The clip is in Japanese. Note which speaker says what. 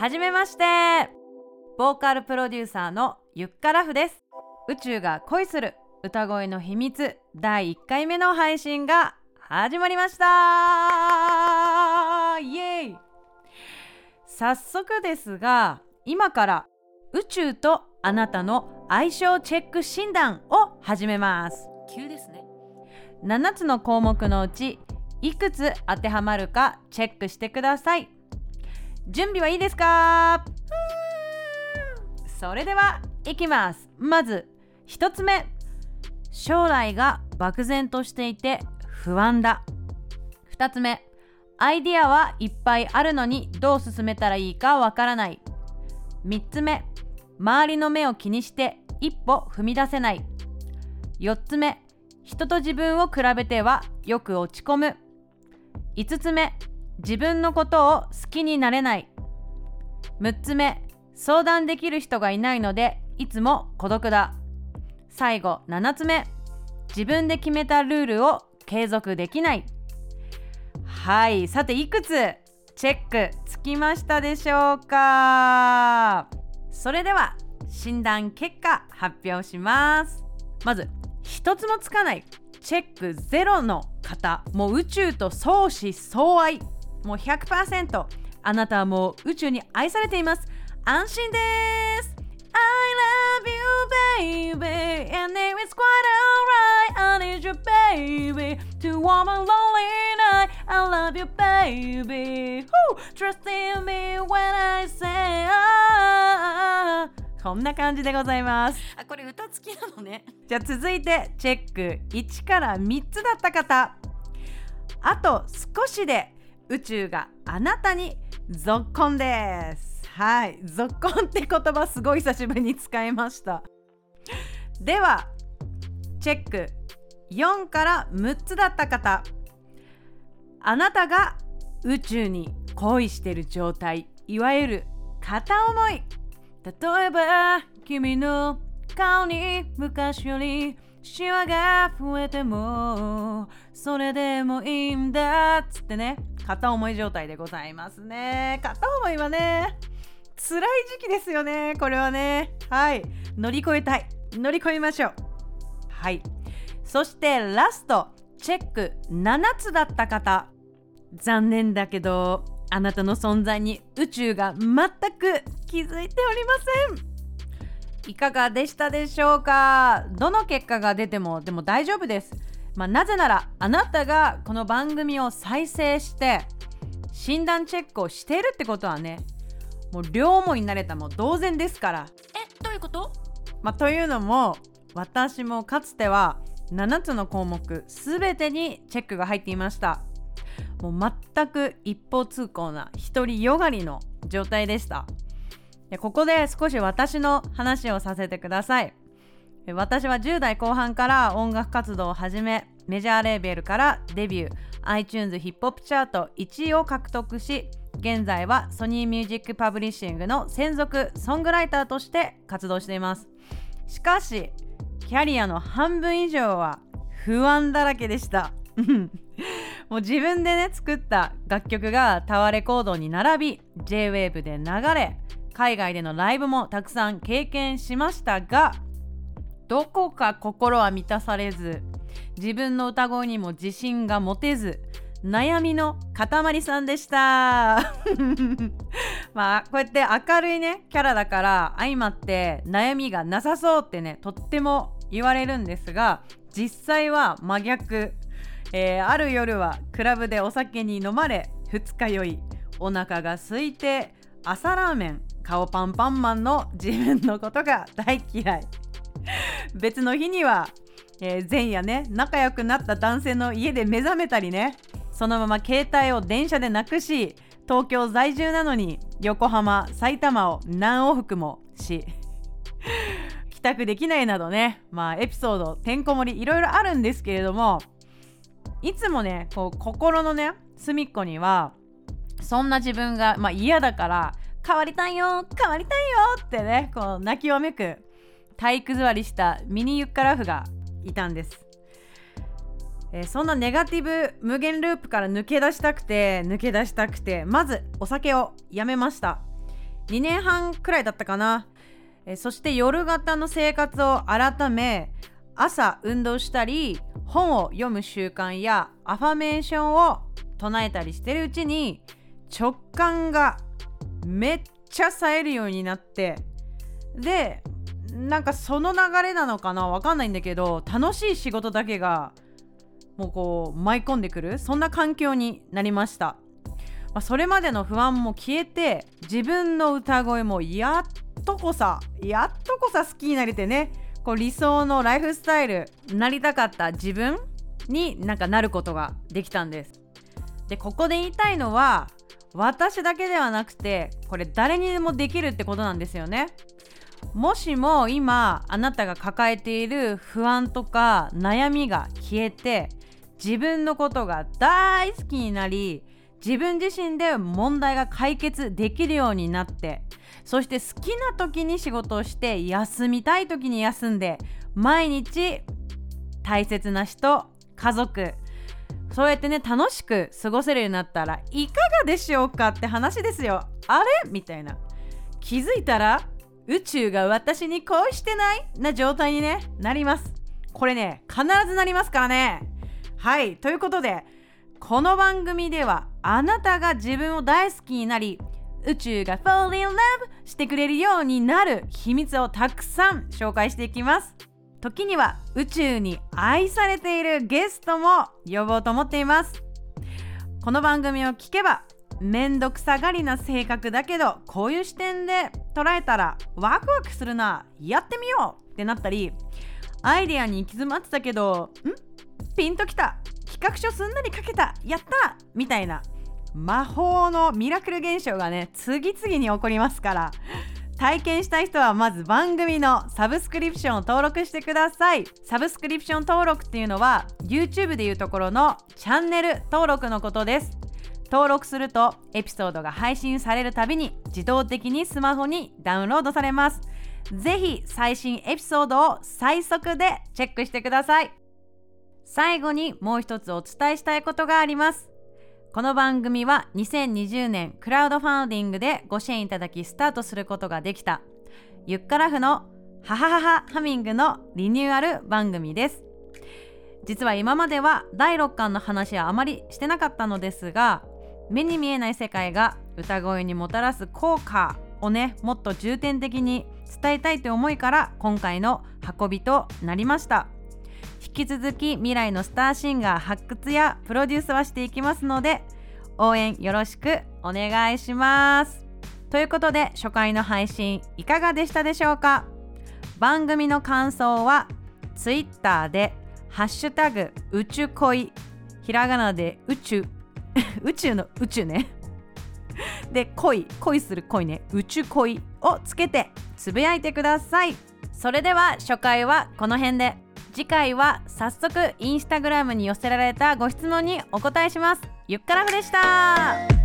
Speaker 1: はじめまして。ボーカルプロデューサーのゆっからふです。宇宙が恋する歌声の秘密。第1回目の配信が始まりました。イエーイ。早速ですが今から宇宙とあなたの相性チェック診断を始めます。
Speaker 2: 急ですね。
Speaker 1: 7つの項目のうちいくつ当てはまるかチェックしてください準備はいいですか？それではいきます。まず1つ目。将来が漠然としていて不安だ。2つ目。アイディアはいっぱいあるのにどう進めたらいいかわからない。3つ目。周りの目を気にして一歩踏み出せない。4つ目。人と自分を比べてはよく落ち込む。5つ目。自分のことを好きになれない。6つ目相談できる人がいないのでいつも孤独だ。最後7つ目自分で決めたルールを継続できない。はいさていくつ？チェックつきましたでしょうか？それでは診断結果発表します。まず一つもつかない。チェックゼロの方。もう宇宙と相思相愛。もう100%あなたはもう宇宙に愛されています安心です I love you baby and it's quite alright I need you baby to warm a lonely night I love you baby Woo! Trust in me when I say ah こんな感じでございます
Speaker 2: あこれ歌付きなのね
Speaker 1: じゃあ続いてチェック1から3つだった方あと少しで宇宙があなたにぞっこんです。はい。ぞっこんって言葉すごい久しぶりに使いました。ではチェック。4から6つだった方。あなたが宇宙に恋してる状態。いわゆる片思い。例えば君の顔に昔よりシワが増えてもそれでもいいんだっつってね。片思い状態でございますね。片思いはね辛い時期ですよねこれはね。はい。乗り越えたい。乗り越えましょう。はい。そしてラストチェック7つだった方。残念だけどあなたの存在に宇宙が全く気づいておりません。いかがでしたでしょうか？どの結果が出てもでも大丈夫です、まあ、なぜならあなたがこの番組を再生して診断チェックをしているってことはねもう両思いになれたも同然ですから。
Speaker 2: えどういうこと？
Speaker 1: まあ、というのも私もかつては7つの項目全てにチェックが入っていました。もう全く一方通行な独りよがりの状態でしたでここで少し私の話をさせてください。私は10代後半から音楽活動を始めメジャーレーベルからデビュー iTunes ヒップホップチャート1位を獲得し現在はソニーミュージックパブリッシングの専属ソングライターとして活動しています。しかしキャリアの半分以上は不安だらけでした。もう自分でね作った楽曲がタワーレコードに並び JWAVE で流れ海外でのライブもたくさん経験しましたがどこか心は満たされず自分の歌声にも自信が持てず悩みの塊さんでした。まあこうやって明るいねキャラだから相まって悩みがなさそうってねとっても言われるんですが実際は真逆、えー、ある夜はクラブでお酒に飲まれ二日酔いお腹が空いて朝ラーメン顔パンパンマンの自分のことが大嫌い。別の日には、えー、前夜ね仲良くなった男性の家で目覚めたりねそのまま携帯を電車でなくし東京在住なのに横浜埼玉を何往復もし帰宅できないなどねまあエピソードてんこ盛りいろいろあるんですけれどもいつもねこう心のね隅っこにはそんな自分が、まあ、嫌だから変わりたいよ変わりたいよってねこう泣きわめく体育座りしたミニユッカラフがいたんです。えー、そんなネガティブ無限ループから抜け出したくて抜け出したくてまずお酒をやめました、2年半くらいだったかな。えそして夜型の生活を改め朝運動したり本を読む習慣やアファメーションを唱えたりしてるうちに直感がめっちゃ冴えるようになってでなんかその流れなのかなわかんないんだけど楽しい仕事だけがもうこう舞い込んでくるそんな環境になりました、まあ、それまでの不安も消えて自分の歌声もやっとこさやっとこさ好きになれてねこう理想のライフスタイルなりたかった自分になんかなることができたんです。でここで言いたいのは私だけではなくてこれ誰にでもできるってことなんですよね。もしも今あなたが抱えている不安とか悩みが消えて自分のことが大好きになり自分自身で問題が解決できるようになってそして好きな時に仕事をして休みたい時に休んで毎日大切な人家族そうやってね楽しく過ごせるようになったらいかがでしょうかって話ですよ。あれ？みたいな。気づいたら宇宙が私に恋してないな状態に、ね、なります。これね必ずなりますからね。はい。ということでこの番組ではあなたが自分を大好きになり宇宙が Fall in Love してくれるようになる秘密をたくさん紹介していきます。時には宇宙に愛されているゲストも呼ぼうと思っています。この番組を聞けばめんどくさがりな性格だけどこういう視点で捉えたらワクワクするなやってみようってなったりアイデアに行き詰まってたけどん？ピンときた。企画書すんなり書けた。やった！みたいな。魔法のミラクル現象がね次々に起こりますから。体験したい人はまず番組のサブスクリプションを登録してください。サブスクリプション登録っていうのは YouTube でいうところのチャンネル登録のことです。登録するとエピソードが配信されるたびに自動的にスマホにダウンロードされます。ぜひ最新エピソードを最速でチェックしてください。最後にもう一つお伝えしたいことがあります。この番組は2020年クラウドファンディングでご支援いただきスタートすることができた。ゆっからふのハハハハハミングのリニューアル番組です。実は今までは第6巻の話はあまりしてなかったのですが目に見えない世界が歌声にもたらす効果をねもっと重点的に伝えたいという思いから今回の運びとなりました。引き続き未来のスターシンガー発掘やプロデュースはしていきますので応援よろしくお願いします。ということで初回の配信いかがでしたでしょうか？番組の感想は Twitter で「ハッシュタグ宇宙恋」ひらがなで宇宙。宇宙の宇宙ね。で恋恋する恋ね。宇宙恋をつけてつぶやいてください。それでは初回はこの辺で。次回は早速インスタグラムに寄せられたご質問にお答えします。ゆっからふでした。